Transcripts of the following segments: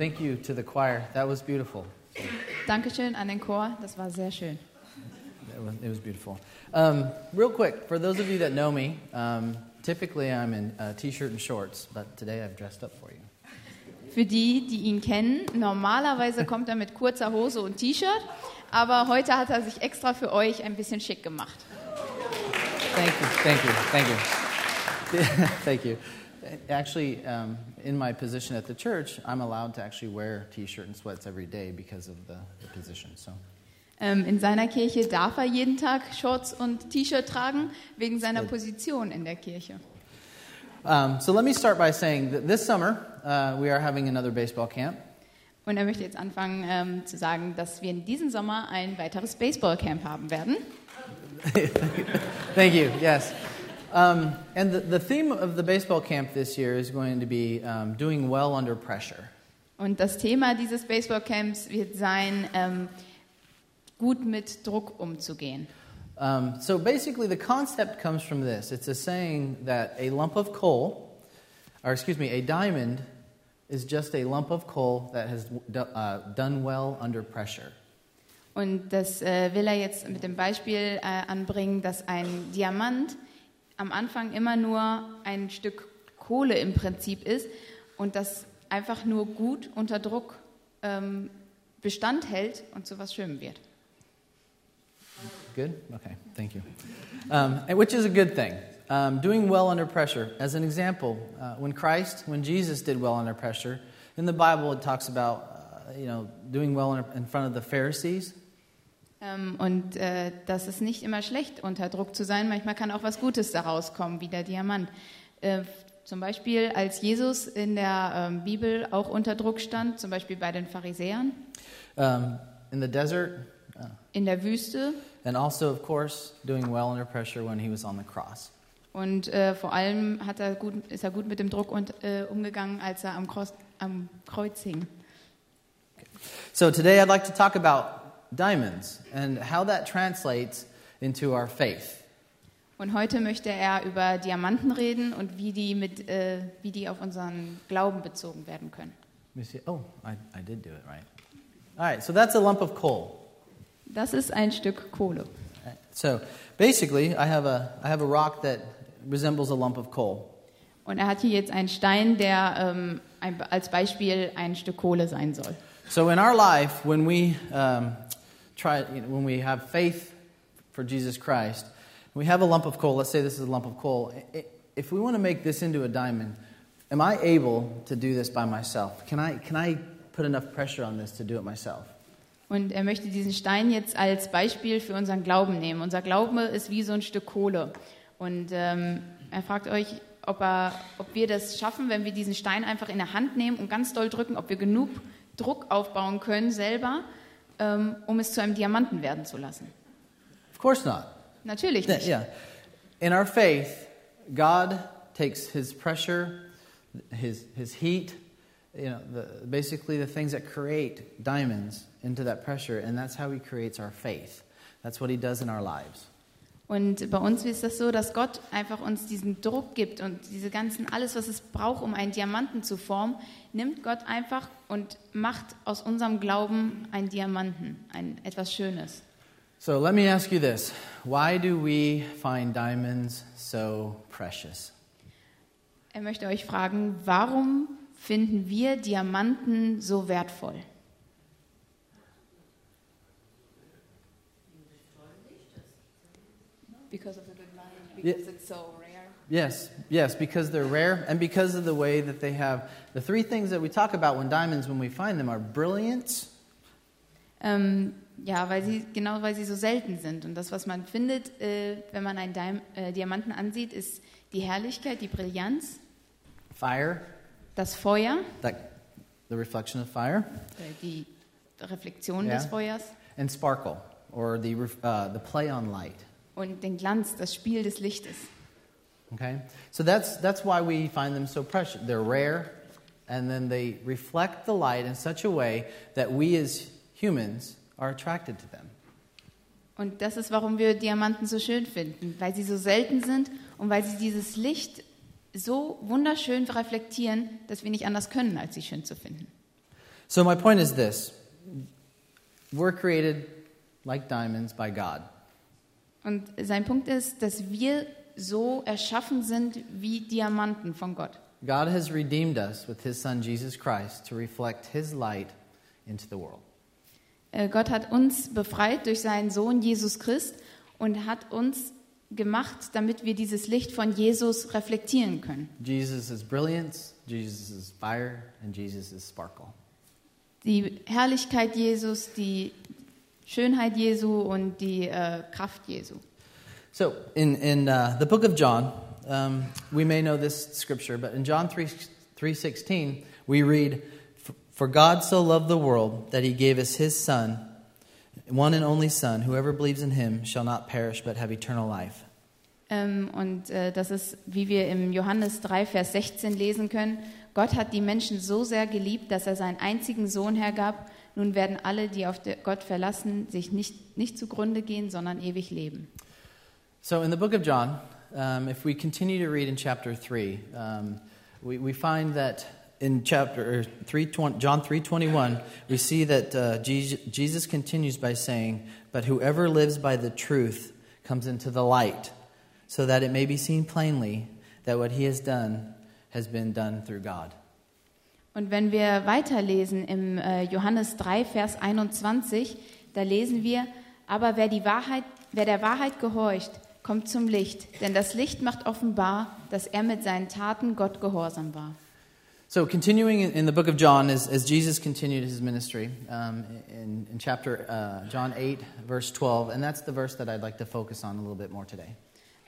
Thank you to the choir. That was beautiful. Dankeschön an den Chor, das war sehr schön. It was, it was beautiful. Um, real quick, for those of you that know me, um, typically I'm in a t-shirt and shorts, but today I've dressed up for you. Für die, die ihn kennen, normalerweise kommt er mit kurzer Hose und T-Shirt, aber heute hat er sich extra für euch ein bisschen schick gemacht. Thank you, thank you, thank you, thank you. Actually, um, in my position at the church, I'm allowed to actually wear t-shirt and sweats every day because of the, the position. So. Ähm, in seiner Kirche darf er jeden Tag Shorts und T-Shirt tragen, wegen seiner Position in der Kirche. Um, so let me start by saying that this summer uh, we are having another baseball camp. Und er möchte jetzt anfangen ähm, zu sagen, dass wir in diesem Sommer ein weiteres Baseballcamp haben werden. Thank you. Yes. Um, and the, the theme of the baseball camp this year is going to be um, doing well under pressure. Und das Thema dieses Baseballcamps wird sein, ähm, gut mit Druck umzugehen. Um, so basically, the concept comes from this it's a saying that a lump of coal, or excuse me, a diamond is just a lump of coal that has do, uh, done well under pressure. Und das äh, will er jetzt mit dem Beispiel äh, anbringen, dass ein Diamant am Anfang immer nur ein Stück Kohle im Prinzip ist und das einfach nur gut unter Druck ähm, Bestand hält und zu was Schönem wird. Good? Okay, thank you. Um, which is a good thing. Um, doing well under pressure. As an example, uh, when Christ, when Jesus did well under pressure, in the Bible it talks about, uh, you know, doing well in front of the Pharisees. Ähm, und äh, das ist nicht immer schlecht, unter Druck zu sein. Manchmal kann auch was Gutes daraus kommen, wie der Diamant. Äh, zum Beispiel, als Jesus in der ähm, Bibel auch unter Druck stand, zum Beispiel bei den Pharisäern, Um, in the desert, uh, in der Wüste and also, of course, doing well under pressure when he was on the cross. und äh, vor allem hat er gut, ist er gut mit dem Druck und, äh, umgegangen, als er am Kreuz, am Kreuz hing. So today I'd like to talk about diamonds and how that translates into our faith. Und heute möchte er über Diamanten reden und wie die, mit, äh, wie die auf unseren Glauben bezogen werden können. Oh, I, I did do it right. All right, so that's a lump of coal. Das ist ein Stück Kohle. So basically, I have a I have a rock that resembles a lump of coal. Und er hat hier jetzt einen Stein, der ähm, ein, als Beispiel ein Stück Kohle sein soll. So in our life, when we um, try, you know, when we have faith for Jesus Christ, we have a lump of coal. Let's say this is a lump of coal. If we want to make this into a diamond, am I able to do this by myself? Can I can I put enough pressure on this to do it myself? Und er möchte diesen Stein jetzt als Beispiel für unseren Glauben nehmen. Unser Glaube ist wie so ein Stück Kohle. Und ähm, er fragt euch, ob, er, ob wir das schaffen, wenn wir diesen Stein einfach in der Hand nehmen und ganz doll drücken, ob wir genug Druck aufbauen können selber, ähm, um es zu einem Diamanten werden zu lassen. Of course not. Natürlich nicht. yeah. In our faith, God takes his pressure, his, his heat, you know, the, basically the things that create diamonds into that pressure, and that's how he creates our faith. That's what he does in our lives. Und bei uns ist das so, dass Gott einfach uns diesen Druck gibt und diese ganzen, alles, was es braucht, um einen Diamanten zu formen, nimmt Gott einfach und macht aus unserem Glauben einen Diamanten, ein etwas Schönes. So let me ask you this why do we find diamonds so precious? Er möchte euch fragen, warum finden wir Diamanten so wertvoll? Because of the good light, because it's so rare. Yes, yes, because they're rare and because of the way that they have. The three things that we talk about when diamonds, when we find them, are brilliance, Ähm, ja, weil sie, genau weil sie so selten sind. Und das, was man findet, äh, wenn man einen Diam äh, Diamanten ansieht, ist die Herrlichkeit, die Brillanz, fire, das Feuer, like the reflection of fire, äh, die Reflexion Ja. des Feuers and sparkle, or the, uh, the play on light. Und den Glanz, das Spiel des Lichtes. Okay? So that's, that's why we find them so precious. They're rare, and then they reflect the light in such a way that we as humans are attracted to them. Und das ist, warum wir Diamanten so schön finden, weil sie so selten sind und weil sie dieses Licht so wunderschön reflektieren, dass wir nicht anders können, als sie schön zu finden. So, my point is this we're created like diamonds by God. Und sein Punkt ist, dass wir so erschaffen sind wie Diamanten von Gott. God has redeemed us with his son Jesus Christ to reflect his light into the world. Äh, Gott hat uns befreit durch seinen Sohn Jesus Christ und hat uns gemacht, damit wir dieses Licht von Jesus reflektieren können. Jesus is brilliance, Jesus is fire, and Jesus is sparkle. Die Herrlichkeit Jesus, die Schönheit Jesu und die äh, Kraft Jesu. So, in, in uh, the book of John, um, we may know this scripture, but in John 3, 3.16, we read, For God so loved the world that he gave us his Son, one and only Son. Whoever believes in him shall not perish but have eternal life. Ähm, und äh, das ist, wie wir im Johannes 3, Vers 16 lesen können, Gott hat die Menschen so sehr geliebt, dass er seinen einzigen Sohn hergab. Nun werden alle, die auf Gott verlassen, sich nicht, nicht zugrunde gehen, sondern ewig leben. So, in the book of John, um, if we continue to read in chapter 3, um, we, we find that in chapter 3, John 3:21, we see that uh, Jesus continues by saying, "But whoever lives by the truth comes into the light, so that it may be seen plainly that what he has done has been done through God." Und wenn wir weiterlesen im äh, Johannes 3 Vers 21, da lesen wir, aber wer die Wahrheit, wer der Wahrheit gehorcht, kommt zum Licht, denn das Licht macht offenbar, dass er mit seinen Taten Gott gehorsam war. So, continuing in, the book of John, as, as Jesus continued his ministry um, in, in, chapter uh, John 8, verse 12, and that's the verse that I'd like to focus on a little bit more today.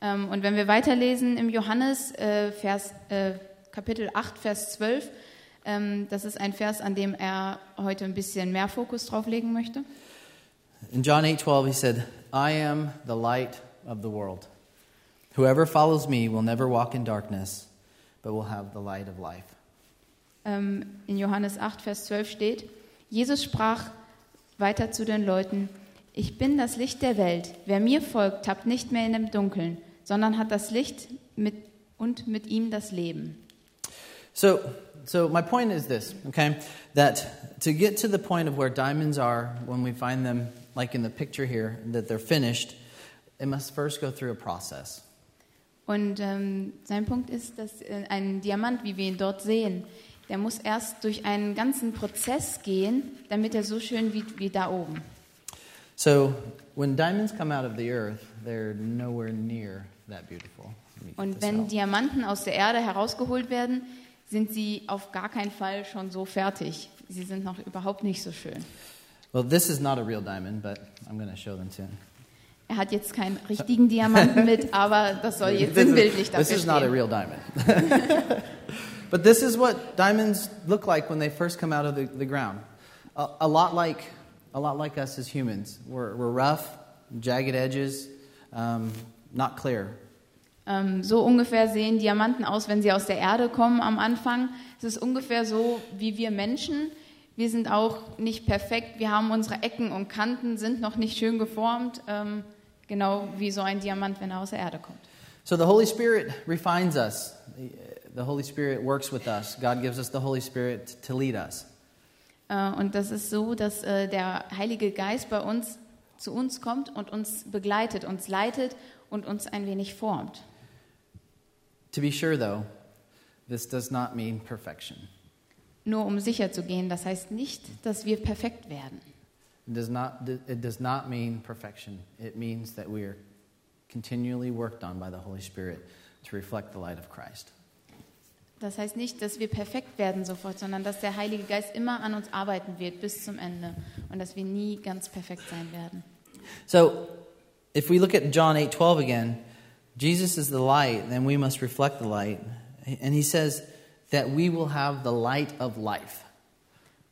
Um, und wenn wir weiterlesen im Johannes äh, Vers, äh, Kapitel 8, Vers 12, ähm, das ist ein Vers, an dem er heute ein bisschen mehr Fokus drauf legen möchte. In John 8, 12, he said, I am the light of the world. Whoever follows me will never walk in darkness, but will have the light of life. ähm, in Johannes 8, Vers 12 steht, Jesus sprach weiter zu den Leuten, ich bin das Licht der Welt. Wer mir folgt, tappt nicht mehr in dem Dunkeln, sondern hat das Licht mit, und mit ihm das Leben. So, so my point is this, okay? That to get to the point of where diamonds are when we find them, like in the picture here, that they're finished, it must first go through a process. Und ähm, sein Punkt ist, dass äh, ein Diamant, wie wir ihn dort sehen, der muss erst durch einen ganzen Prozess gehen, damit er so schön wird wie da oben. So, when diamonds come out of the earth, they're nowhere near that beautiful. Und wenn Diamanten aus der Erde herausgeholt werden, sind sie auf gar keinen Fall schon so fertig. Sie sind noch überhaupt nicht so schön. Well, this is not a real diamond, but I'm going to show them soon. Er hat jetzt keinen richtigen Diamanten mit, aber das soll jetzt sinnbildlich dafür This is not a real diamond. But this is what diamonds look like when they first come out of the, the ground. A, a, lot like, a lot like us as humans. We're, we're rough, jagged edges, um, not clear. Um, so ungefähr sehen Diamanten aus, wenn sie aus der Erde kommen am Anfang. Es ist ungefähr so wie wir Menschen. Wir sind auch nicht perfekt. Wir haben unsere Ecken und Kanten, sind noch nicht schön geformt. Um, genau wie so ein Diamant, wenn er aus der Erde kommt. So the Holy Spirit refines us the Holy Spirit works with us. God gives us the Holy Spirit to lead us. Uh, und das ist so, dass uh, der Heilige Geist bei uns zu uns kommt und uns begleitet, uns leitet und uns ein wenig formt. To be sure though, this does not mean perfection. Nur um sicher zu gehen, das heißt nicht, dass wir perfekt werden. It does not it does not mean perfection. It means that we are continually worked on by the Holy Spirit to reflect the light of Christ. Das heißt nicht, dass wir perfekt werden sofort, sondern dass der Heilige Geist immer an uns arbeiten wird bis zum Ende und dass wir nie ganz perfekt sein werden. So, if we look at John 8:12 again, Jesus is the light, then we must reflect the light. And he says that we will have the light of life.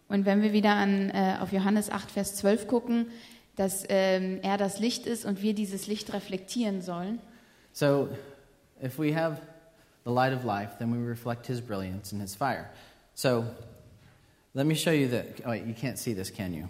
Und wenn wir wieder an, äh, auf Johannes 8, Vers 12 gucken, dass ähm, er das Licht ist und wir dieses Licht reflektieren sollen. So, if we have the light of life, then we reflect his brilliance and his fire. So, let me show you the. Oh, wait, you can't see this, can you?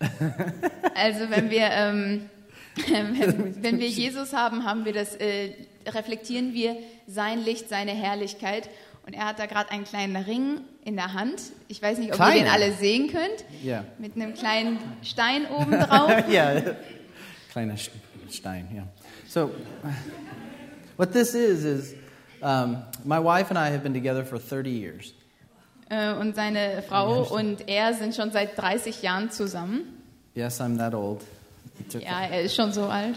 also, wenn wir, ähm, wenn wir Jesus haben, haben wir das, äh, reflektieren wir sein Licht, seine Herrlichkeit. Und er hat da gerade einen kleinen Ring in der Hand. Ich weiß nicht, ob Kleiner. ihr den alle sehen könnt. Yeah. Mit einem kleinen Stein oben drauf. yeah. Kleiner Stein, yeah. So, what this is, is um, my wife and I have been together for 30 years. Äh, Und seine Frau und er sind schon seit 30 Jahren zusammen. Yes, I'm that old. Ja, er ist schon so alt.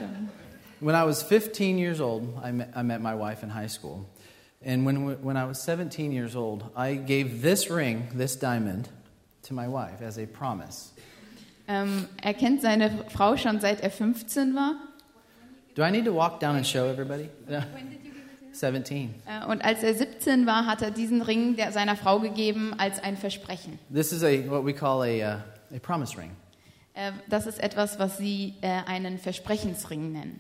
When I was 15 years old, I met, I met my wife in high school. And when, when I was 17 years old, I gave this ring, this diamond, to my wife as a promise. Ähm, er kennt seine Frau schon seit er 15 war. Do I need to walk down and show everybody? No. 17. Äh, Und als er 17 war, hat er diesen Ring der, seiner Frau gegeben als ein Versprechen. This is a, what we call a, uh, a promise ring. Äh, Das ist etwas, was sie äh, einen Versprechensring nennen.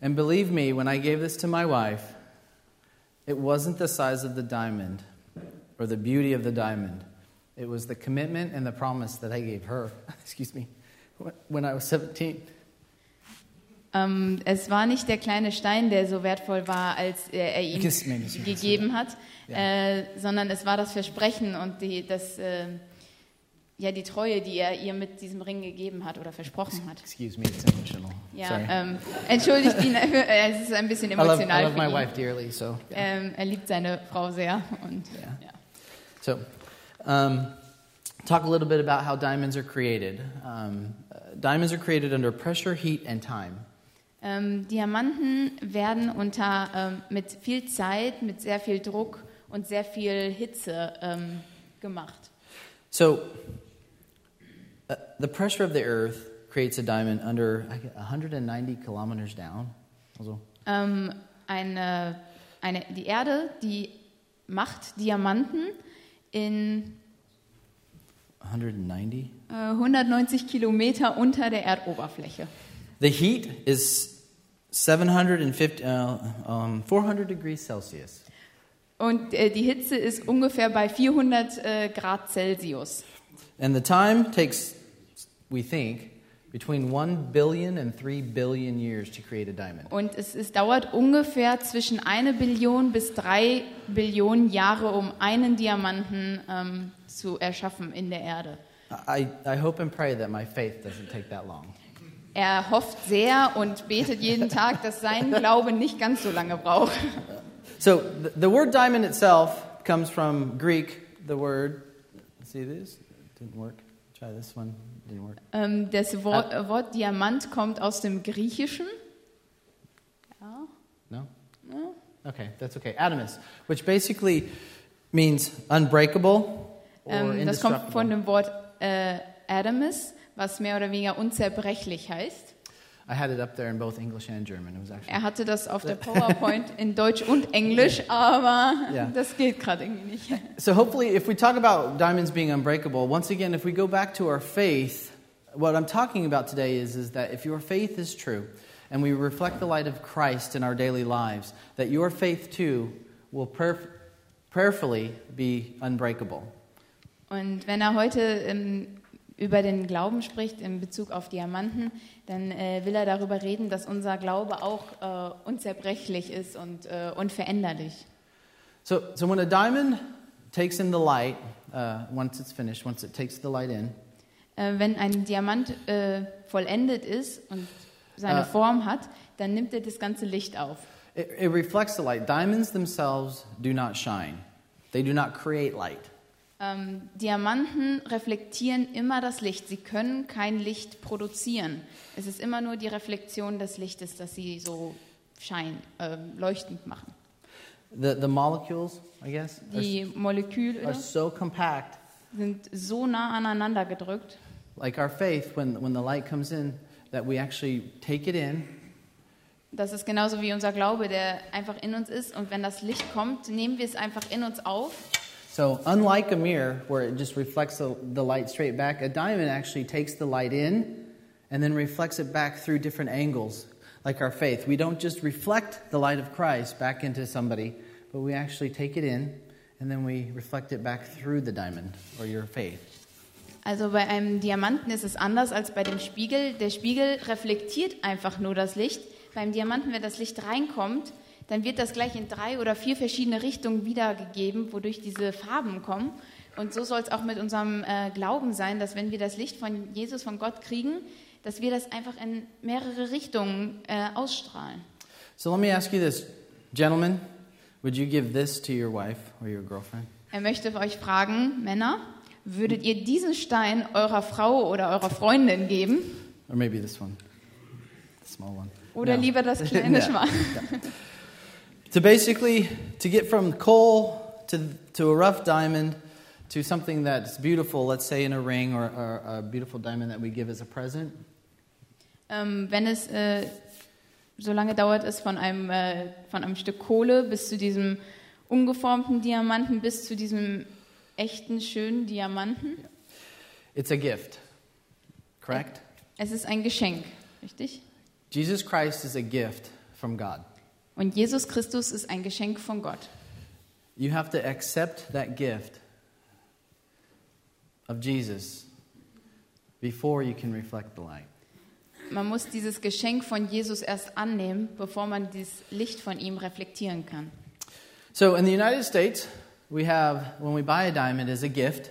And believe me, when I gave this to my wife, it wasn't the size of the diamond or the beauty of the diamond. It was the commitment and the promise that I gave her, excuse me, when I was 17. Ähm, es war nicht der kleine Stein, der so wertvoll war, als er, er ihm gegeben hat, äh, sondern es war das Versprechen und die, das, äh, ja, die Treue, die er ihr mit diesem Ring gegeben hat oder versprochen hat. Excuse me, it's emotional. Ja, ähm, entschuldigt ihn, es ist ein bisschen I love, I emotional love my für ihn. wife dearly, so. yeah. Ähm, er liebt seine Frau sehr und Yeah. ja. So, um, talk a little bit about how diamonds are created. Um, diamonds are created under pressure, heat, and time. Ähm, Diamanten werden unter ähm, mit viel Zeit, mit sehr viel Druck und sehr viel Hitze ähm, gemacht. So, uh, the pressure of the earth creates a diamond under I get 190 kilometers down. Also, Ähm, eine, eine, die Erde, die macht Diamanten in 190. äh, 190 Kilometer unter der Erdoberfläche. The heat is 750, uh, um, 400 degrees Celsius. Und äh, die Hitze ist ungefähr bei 400 äh, Grad Celsius. And the time takes, we think, between 1 billion and 3 billion years to create a diamond. Und es, es dauert ungefähr zwischen eine Billion bis drei Billionen Jahre, um einen Diamanten ähm, zu erschaffen in der Erde. I, I hope and pray that my faith doesn't take that long. Er hofft sehr und betet jeden Tag, dass sein Glaube nicht ganz so lange braucht. So the, the word diamond itself comes from Greek. The word, see this? Didn't work. Try this one. Ähm, das Wort, äh, Wort Diamant kommt aus dem Griechischen. Ja. No? Okay, that's okay. Adamus, which basically means unbreakable or Ähm, das kommt von dem Wort äh, Adamus, was mehr oder weniger unzerbrechlich heißt. I had it up there in both English and German. It was actually. Er hatte das auf der PowerPoint in Deutsch und Englisch, aber Ja. das geht gerade irgendwie nicht. So hopefully, if we talk about diamonds being unbreakable, once again, if we go back to our faith, what I'm talking about today is, is that if your faith is true and we reflect the light of Christ in our daily lives, that your faith too will perf- prayerfully be unbreakable. Und wenn er heute über den Glauben spricht in Bezug auf Diamanten, dann äh, will er darüber reden, dass unser Glaube auch äh, unzerbrechlich ist und äh, unveränderlich. So, so when a diamond takes in the light, uh, once it's finished, once it takes the light in, Äh, wenn ein Diamant äh, vollendet ist und seine Äh. Form hat, dann nimmt er das ganze Licht auf. it, it reflects the light. Diamonds themselves do not shine, they do not create light. Ähm, Diamanten reflektieren immer das Licht. Sie können kein Licht produzieren. Es ist immer nur die Reflexion des Lichtes, dass sie so schein, äh, leuchtend machen. The, the molecules, I guess, are, Die Moleküle are so compact, sind so nah aneinander gedrückt, like our faith, when, when the light comes in, that we actually take it in das ist genauso wie unser Glaube, der einfach in uns ist. Und wenn das Licht kommt, nehmen wir es einfach in uns auf. So, unlike a mirror where it just reflects the, light straight back, a diamond actually takes the light in and then reflects it back through different angles, like our faith. We don't just reflect the light of Christ back into somebody, but we actually take it in and then we reflect it back through the diamond or your faith. Also bei einem Diamanten ist es anders als bei dem Spiegel. Der Spiegel reflektiert einfach nur das Licht. Beim Diamanten, wenn das Licht reinkommt, dann wird das gleich in drei oder vier verschiedene Richtungen wiedergegeben, wodurch diese Farben kommen. Und so soll es auch mit unserem äh, Glauben sein, dass wenn wir das Licht von Jesus, von Gott kriegen, dass wir das einfach in mehrere Richtungen äh, ausstrahlen. So let me ask you this, gentlemen, would you give this to your wife or your girlfriend? Er möchte euch fragen, Männer, würdet ihr diesen Stein eurer Frau oder eurer Freundin geben? Or maybe this one, the small one. Oder No. lieber das kleine No. Schwein? To basically to get from coal to to a rough diamond to something that's beautiful, let's say in a ring or, or a beautiful diamond that we give as a present. Ähm, wenn es äh, so lange dauert, es von einem, äh, von einem Stück Kohle bis zu diesem ungeformten Diamanten, bis zu diesem echten, schönen Diamanten. It's a gift. Correct? Es ist ein Geschenk, richtig? Jesus Christ is a gift from God. Und Jesus Christus ist ein Geschenk von Gott. You have to accept that gift of Jesus before you can reflect the light. Man muss dieses Geschenk von Jesus erst annehmen, bevor man das Licht von ihm reflektieren kann. So in the United States, we have, when we buy a diamond as a gift,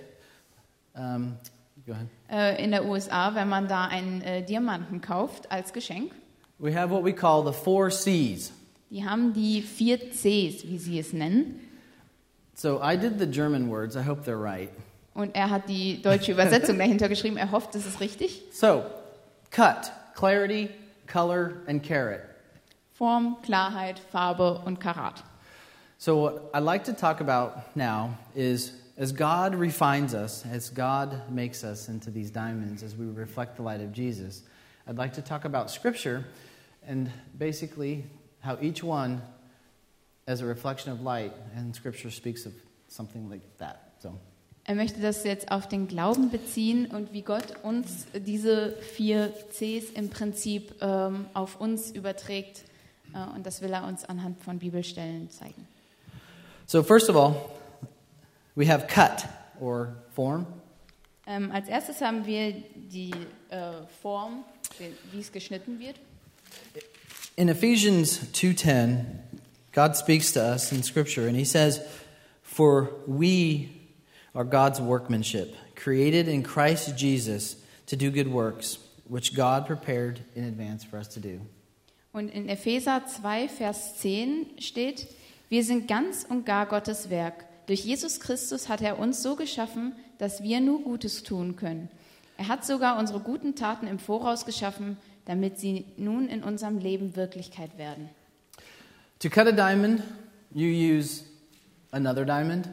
um, go ahead. Äh, in der USA, wenn man da einen äh, Diamanten kauft als Geschenk, We have what we call the four C's. Die haben die vier Cs, wie sie es nennen. So I did the German words. I hope they're right. Und er hat die deutsche Übersetzung dahinter geschrieben. Er hofft, es ist richtig. So, cut, clarity, color, and carat. Form, Klarheit, Farbe und Karat. So, what I'd like to talk about now is as God refines us, as God makes us into these diamonds, as we reflect the light of Jesus, I'd like to talk about Scripture and basically how each one, as a reflection of light, and Scripture speaks of something like that. So, Er möchte das jetzt auf den Glauben beziehen und wie Gott uns diese vier Cs im Prinzip ähm, auf uns überträgt. Äh, und das will er uns anhand von Bibelstellen zeigen. so first of all, we have cut or form. Ähm, als erstes haben wir die äh, Form, wie- wie es geschnitten wird. In Ephesians 2:10, God speaks to us in scripture and he says, "For we are God's workmanship, created in Christ Jesus to do good works, which God prepared in advance for us to do." Und in Epheser 2, Vers 10 steht, wir sind ganz und gar Gottes Werk. Durch Jesus Christus hat er uns so geschaffen, dass wir nur Gutes tun können. Er hat sogar unsere guten Taten im Voraus geschaffen, damit sie nun in unserem Leben Wirklichkeit werden. To cut a diamond, you use another diamond,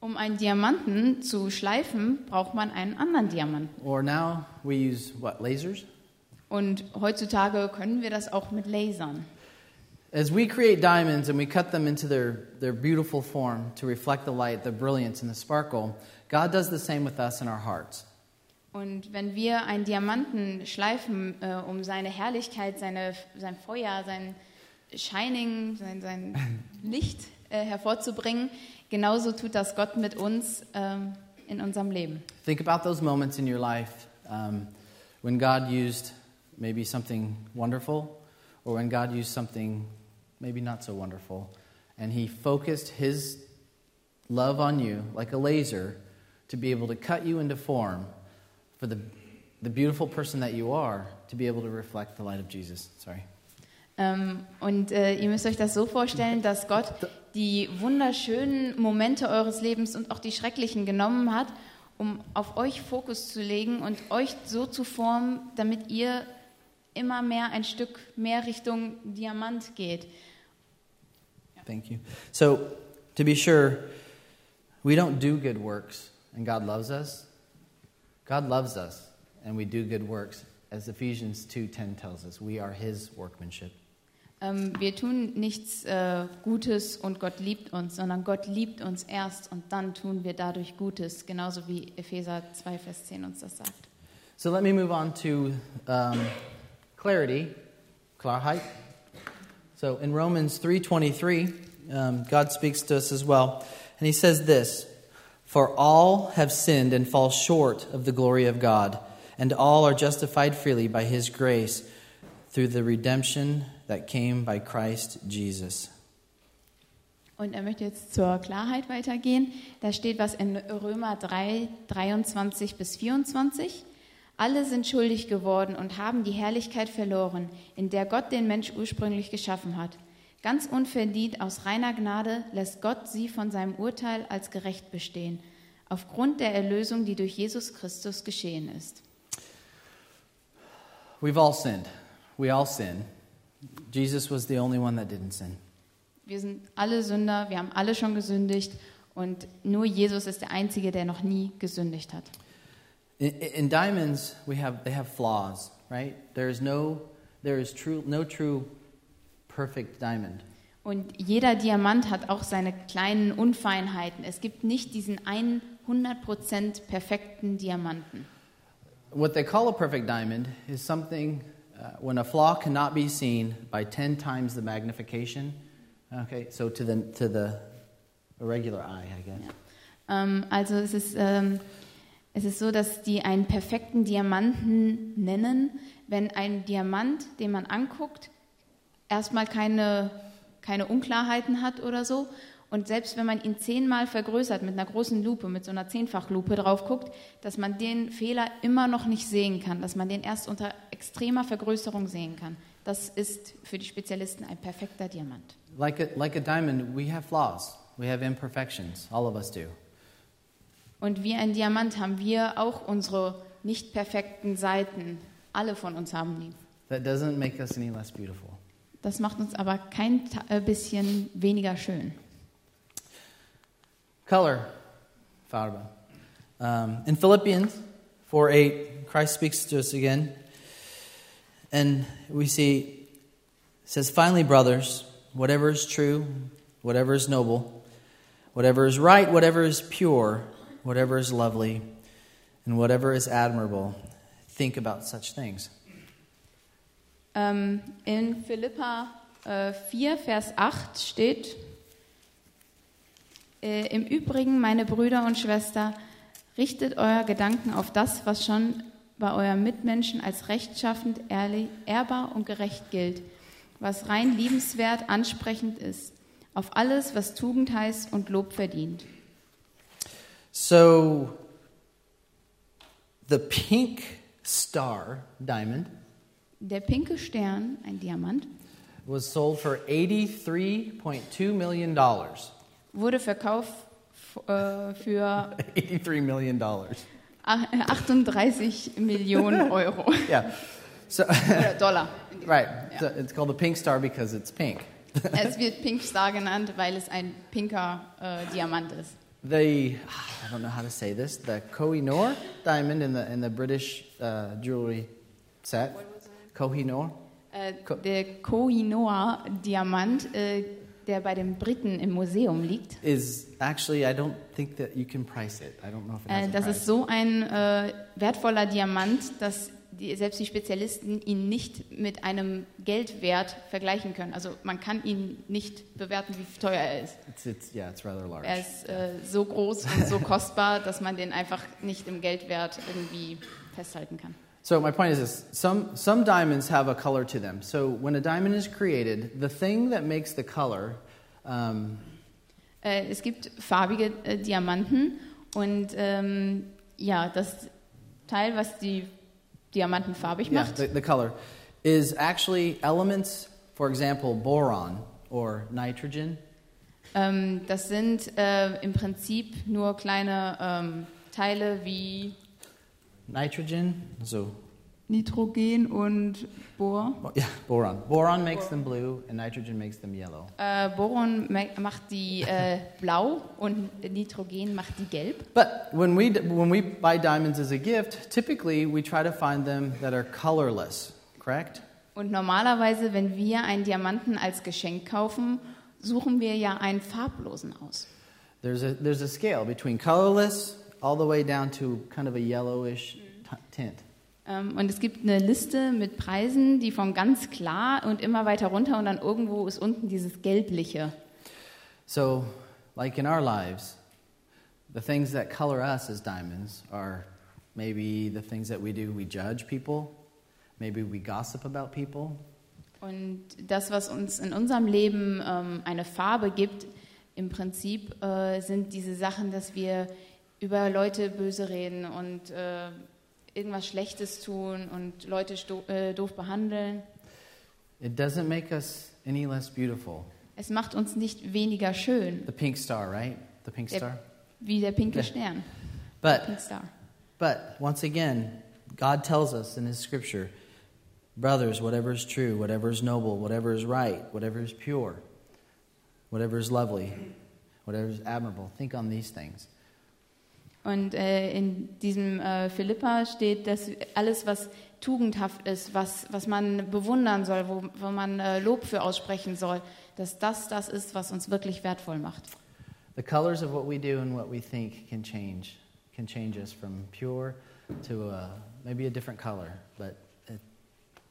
Um einen Diamanten zu schleifen, braucht man einen anderen Diamanten. or now we use what, lasers? Und heutzutage können wir das auch mit Lasern. As we create diamonds and we cut them into their, their beautiful form to reflect the light, the brilliance, and the sparkle, God does the same with us in our hearts. Und wenn wir einen Diamanten schleifen, äh, um seine Herrlichkeit, seine, sein Feuer, sein Shining, sein, sein Licht äh, hervorzubringen, genauso tut das Gott mit uns ähm, in unserem Leben. Think about those moments in your life um, when God used maybe something wonderful or when God used something maybe not so wonderful. And He focused His love on you like a laser to be able to cut you into form for the, the beautiful person that you are to be able to reflect the light of Jesus. Sorry. Ähm, und äh, ihr müsst euch das so vorstellen, dass Gott die wunderschönen Momente eures Lebens und auch die schrecklichen genommen hat, um auf euch Fokus zu legen und euch so zu formen, damit ihr immer mehr ein Stück mehr Richtung Diamant geht. Thank you. So, to be sure, we don't do good works and God loves us. God loves us and we do good works. As Ephesians 2:10 tells us, we are his workmanship. Ähm, wir tun nichts äh, Gutes und Gott liebt uns, sondern Gott liebt uns erst und dann tun wir dadurch Gutes, genauso wie Epheser 2, Vers 10 uns das sagt. So let me move on to um, clarity, Klarheit. So in Romans 3:23, um, God speaks to us as well, and He says this: "For all have sinned and fall short of the glory of God, and all are justified freely by His grace through the redemption that came by Christ Jesus." Und er möchte jetzt zur Klarheit weitergehen. Da steht was in Römer 3, 23 bis 24. Alle sind schuldig geworden und haben die Herrlichkeit verloren, in der Gott den Mensch ursprünglich geschaffen hat. Ganz unverdient aus reiner Gnade lässt Gott sie von seinem Urteil als gerecht bestehen, aufgrund der Erlösung, die durch Jesus Christus geschehen ist. We've all sinned. We all sin. Jesus was the only one that didn't sin. Wir sind alle Sünder, wir haben alle schon gesündigt und nur Jesus ist der Einzige, der noch nie gesündigt hat. In, in diamonds, we have they have flaws, right? There is no there is true no true perfect diamond. Und jeder Diamant hat auch seine kleinen Unfeinheiten. Es gibt nicht diesen 100% perfekten Diamanten. What they call a perfect diamond is something uh, when a flaw cannot be seen by 10 times the magnification. Okay, so to the to the regular eye, I guess. Ähm, also es ist, ähm, es ist so, dass die einen perfekten Diamanten nennen, wenn ein Diamant, den man anguckt, erstmal keine, keine Unklarheiten hat oder so. Und selbst wenn man ihn zehnmal vergrößert mit einer großen Lupe, mit so einer Zehnfachlupe drauf guckt, dass man den Fehler immer noch nicht sehen kann, dass man den erst unter extremer Vergrößerung sehen kann. Das ist für die Spezialisten ein perfekter Diamant. Like a, like a diamond, we have flaws. We have imperfections. All of us do. Und wie ein Diamant haben wir auch unsere nicht perfekten Seiten. Alle von uns haben die. That doesn't make us any less beautiful. Das macht uns aber kein äh, bisschen weniger schön. Color, Farba. Um, in Philippians 4 8, Christ speaks to us again. And we see, says, Finally, brothers, whatever is true, whatever is noble, whatever is right, whatever is pure, whatever is lovely, and whatever is admirable, think about such things. Ähm, in Philippa äh, 4, Vers 8 steht, äh, im Übrigen, meine Brüder und Schwester, richtet euer Gedanken auf das, was schon bei euren Mitmenschen als rechtschaffend, ehrlich, ehrbar und gerecht gilt, was rein liebenswert, ansprechend ist, auf alles, was Tugend heißt und Lob verdient. So, the pink star diamond Der pinke Stern, ein Diamant, was sold for $83.2 million. wurde verkauft äh, für $83 million. ach- 38 Millionen Euro Yeah. So, oder Dollar. right. So it's called the pink star because it's pink. Es wird Pink Star genannt, weil es ein pinker äh, Diamant ist. The, I don't know how to say this, the Kohinoor diamond in the, in the British uh, jewelry set. Kohinoor. Äh, der Kohinoor-Diamant, äh, der bei den Briten im Museum liegt, Is actually, I don't think that you can price it. I don't know if it has äh, a das price. ist so ein äh, wertvoller Diamant, dass die, selbst die Spezialisten ihn nicht mit einem Geldwert vergleichen können. Also man kann ihn nicht bewerten, wie teuer er ist. It's, it's, yeah, it's. Er ist äh, so groß und so kostbar, dass man den einfach nicht im Geldwert irgendwie festhalten kann. So my point is this: some some diamonds have a color to them. So when a diamond is created, the thing that makes the color um, Äh, es gibt farbige äh, Diamanten und ähm, ja, das Teil, was die Diamanten farbig yeah, macht, the, the color is actually elements, for example, boron or nitrogen. ähm, das sind äh, im Prinzip nur kleine ähm, Teile wie Nitrogen, so Nitrogen und Bor. yeah, boron. Boron makes them blue, and nitrogen makes them yellow. Äh, Boron ma- macht die äh, blau und Nitrogen macht die gelb. But when we when we buy diamonds as a gift, typically we try to find them that are colorless. Correct? Und normalerweise, wenn wir einen Diamanten als Geschenk kaufen, suchen wir ja einen farblosen aus. There's a there's a scale between colorless all the way down to kind of a yellowish t- tint. Ähm, Und es gibt eine Liste mit Preisen, die von ganz klar und immer weiter runter und dann irgendwo ist unten dieses gelbliche. So, like in our lives, the things that color us as diamonds are maybe the things that we do. We judge people, maybe we gossip about people, Und das, was uns in unserem Leben ähm, eine Farbe gibt, im Prinzip äh, sind diese Sachen, dass wir über Leute böse reden und äh, irgendwas Schlechtes tun und Leute äh, doof behandeln. It doesn't make us any less beautiful. Es macht uns nicht weniger schön, The pink star, right? The pink Der- star. wie der pinke. Stern, But Pink Star. But once again, God tells us in His scripture, brothers, whatever is true, whatever is noble, whatever is right, whatever is pure, whatever is lovely, whatever is admirable, think on these things. Und äh, in diesem äh, Philippa steht, dass alles, was tugendhaft ist, was, was man bewundern soll, wo, wo man äh, Lob für aussprechen soll, dass das das ist, was uns wirklich wertvoll macht. The colors of what we do and what we think can change, can change us from pure to uh, maybe a different color. But it,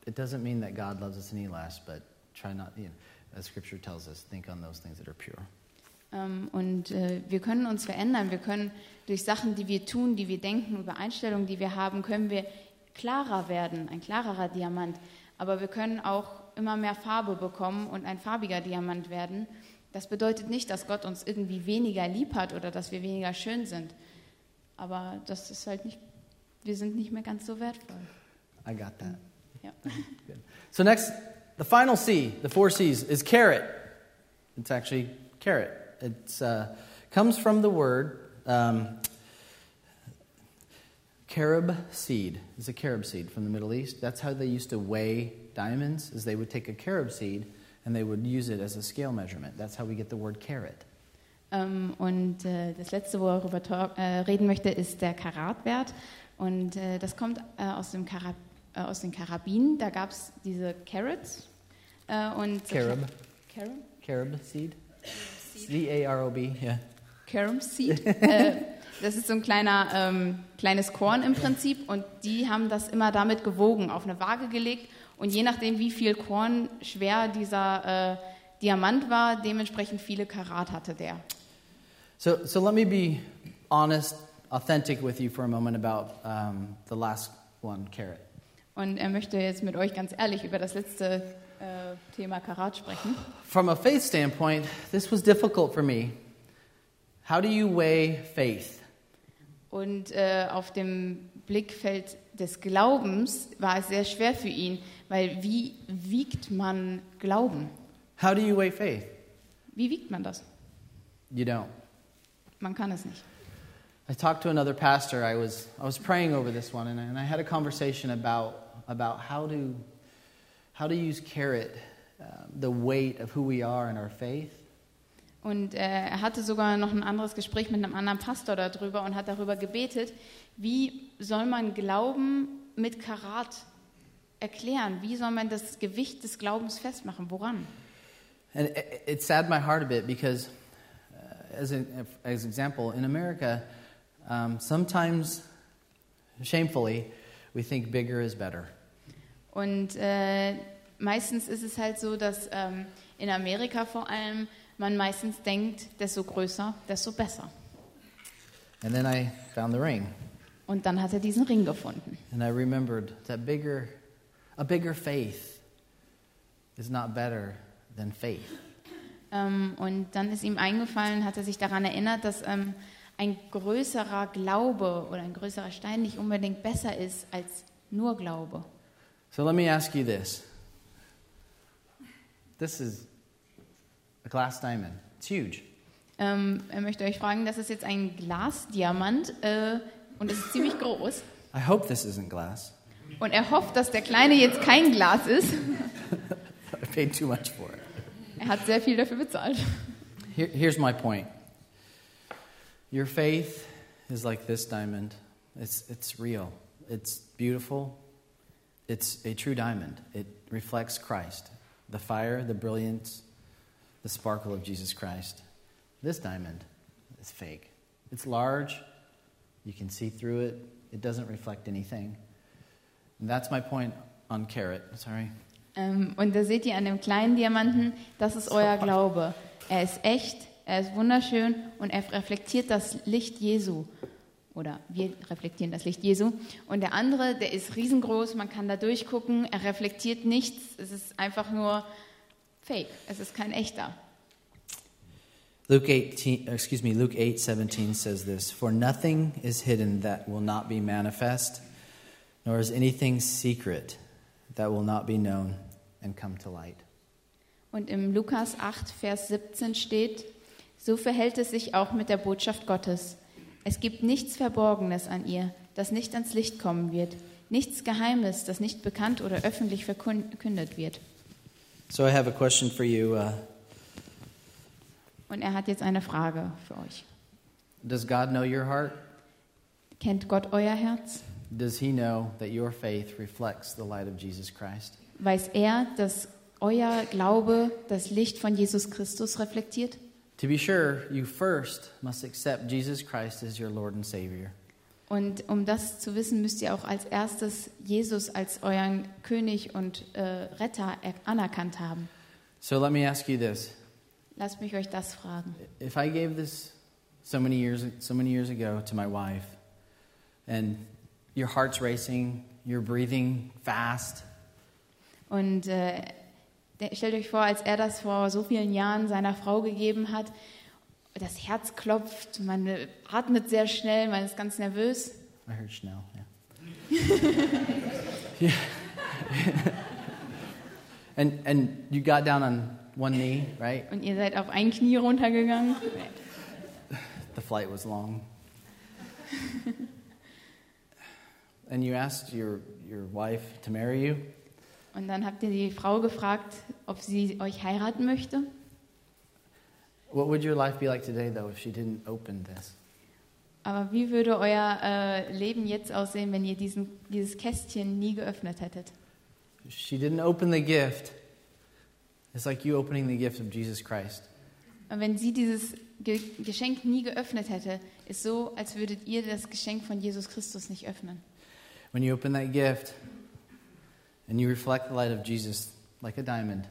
it doesn't mean that God loves us any less, but try not, you know, as Scripture tells us, think on those things that are pure. Ähm, und äh, wir können uns verändern. Wir können durch Sachen, die wir tun, die wir denken, über Einstellungen, die wir haben, können wir klarer werden, ein klarerer Diamant. Aber wir können auch immer mehr Farbe bekommen und ein farbiger Diamant werden. Das bedeutet nicht, dass Gott uns irgendwie weniger lieb hat oder dass wir weniger schön sind. Aber das ist halt nicht, wir sind nicht mehr ganz so wertvoll. I got that. Good. So next, the final C, the four C's, is carrot. It's actually carrot. It uh, comes from the word um, carob seed. It's a carob seed from the Middle East. That's how they used to weigh diamonds. Is they would take a carob seed and they would use it as a scale measurement. That's how we get the word carrot. Ähm, und äh, das letzte, worüber talk, äh, reden möchte, ist der Karatwert. Und äh, das kommt äh, aus, dem Kara, äh, aus den Karabinen. Da gab es diese Carrots. Äh, und Carob. Carob? Carob seed. C A R O B. Yeah. Carom Seed. äh, das ist so ein kleiner, ähm, kleines Korn im Prinzip. Und die haben das immer damit gewogen, auf eine Waage gelegt. Und je nachdem, wie viel Korn schwer dieser äh, Diamant war, dementsprechend viele Karat hatte der. So, so let me be honest, authentic with you for a moment about um, the last one, carrot. Und er möchte jetzt mit euch ganz ehrlich über das letzte äh, Thema Karat sprechen. From a faith standpoint, this was difficult for me. How do you weigh faith? Und äh, auf dem Blickfeld des Glaubens war es sehr schwer für ihn, weil wie wiegt man Glauben? How do you weigh faith? Wie wiegt man das? You don't. Man kann es nicht. I talked to another pastor. I was, I was praying over this one, and I, and I had a conversation about, about how, to, how to use carrot, uh, the weight of who we are in our faith. Und äh, er hatte sogar noch ein anderes Gespräch mit einem anderen Pastor darüber und hat darüber gebetet, wie soll man Glauben mit Karat erklären? Wie soll man das Gewicht des Glaubens festmachen? Woran? And it, it saddened my heart a bit because, uh, as an as example, in America, um, sometimes, shamefully, we think bigger is better. Und äh, meistens ist es halt so, dass ähm, in Amerika vor allem man meistens denkt, desto größer, desto besser. And then I found the ring, Und dann hat er diesen Ring gefunden. and I remembered that bigger, a bigger faith is not better than faith. Ähm, und dann ist ihm eingefallen, hat er sich daran erinnert, dass ähm, ein größerer Glaube oder ein größerer Stein nicht unbedingt besser ist als nur Glaube. So let me ask you this. This is a glass diamond. It's huge. Ähm, er möchte euch fragen, das ist jetzt ein Glasdiamant äh, und es ist ziemlich groß. I hope this isn't glass. Und er hofft, dass der kleine jetzt kein Glas ist. I paid too much for it. Er hat sehr viel dafür bezahlt. Here, here's my point. Your faith is like this diamond. It's, it's real. It's beautiful. It's a true diamond. It reflects Christ, the fire, the brilliance, the sparkle of Jesus Christ. This diamond is fake. It's large. You can see through it. It doesn't reflect anything. And that's my point on carrot. Sorry. Ähm, und da seht ihr an dem kleinen Diamanten, das ist euer Glaube. Er ist echt, er ist wunderschön und er reflektiert das Licht Jesu. Oder wir reflektieren das Licht Jesu. Und der andere, der ist riesengroß, man kann da durchgucken, er reflektiert nichts, es ist einfach nur fake, es ist kein echter. Luke 18, excuse me, Luke 8, 17 says this For nothing is hidden that will not be manifest, nor is anything secret that will not be known and come to light. Und im Lukas 8, Vers 17 steht, so verhält es sich auch mit der Botschaft Gottes. Es gibt nichts Verborgenes an ihr, das nicht ans Licht kommen wird, nichts Geheimes, das nicht bekannt oder öffentlich verkündet wird. So I have a question for you. Uh, Und er hat jetzt eine Frage für euch. does God know your heart? Kennt Gott euer Herz? Does He know that your faith reflects the light of Jesus Christ? Weiß er, dass euer Glaube das Licht von Jesus Christus reflektiert? To be sure, you first must accept Jesus Christ as your Lord and Savior. Und um das zu wissen, müsst ihr auch als erstes Jesus als euren König und äh, Retter er- anerkannt haben. So let me ask you this. Lasst mich euch das fragen. If I gave this so many years so many years ago to my wife and your heart's racing, you're breathing fast, Und äh, stellt euch vor, als er das vor so vielen Jahren seiner Frau gegeben hat, das Herz klopft, man atmet sehr schnell, man ist ganz nervös. I heard Schnell, yeah. and and you got down on one knee, right? Und ihr seid auf ein Knie runtergegangen. The flight was long. and you asked your, your wife to marry you. Und dann habt ihr die Frau gefragt, ob sie euch heiraten möchte. What would your life be like today, though, if she didn't open this? Aber wie würde euer äh, Leben jetzt aussehen, wenn ihr diesen, dieses Kästchen nie geöffnet hättet? She didn't open the gift. It's like you opening the gift of Jesus Christ. Und wenn sie dieses Ge Geschenk nie geöffnet hätte, ist so, als würdet ihr das Geschenk von Jesus Christus nicht öffnen. When you open that gift and you reflect the light of Jesus like a diamond,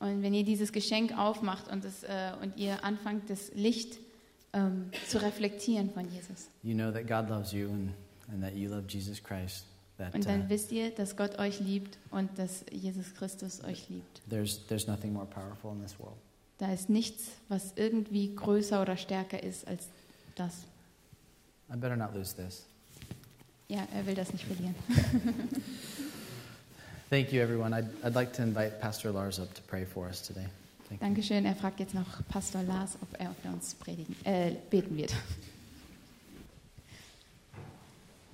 Und wenn ihr dieses Geschenk aufmacht und, es, äh, und ihr anfangt, das Licht ähm, zu reflektieren von Jesus, you know that God loves you and, and that you love Jesus Christ. That und uh, dann wisst ihr, dass Gott euch liebt und dass Jesus Christus euch liebt. there's, there's nothing more powerful in this world. Da ist nichts, was irgendwie größer oder stärker ist als das. I better not lose this. Ja, er will das nicht verlieren. Thank you, everyone. I'd, I'd like to invite Pastor Lars up to pray for us today. Thank you. Dankeschön. Er fragt jetzt noch Pastor Lars, ob er für uns predigen, äh, beten wird.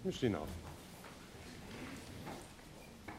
Wir stehen auf.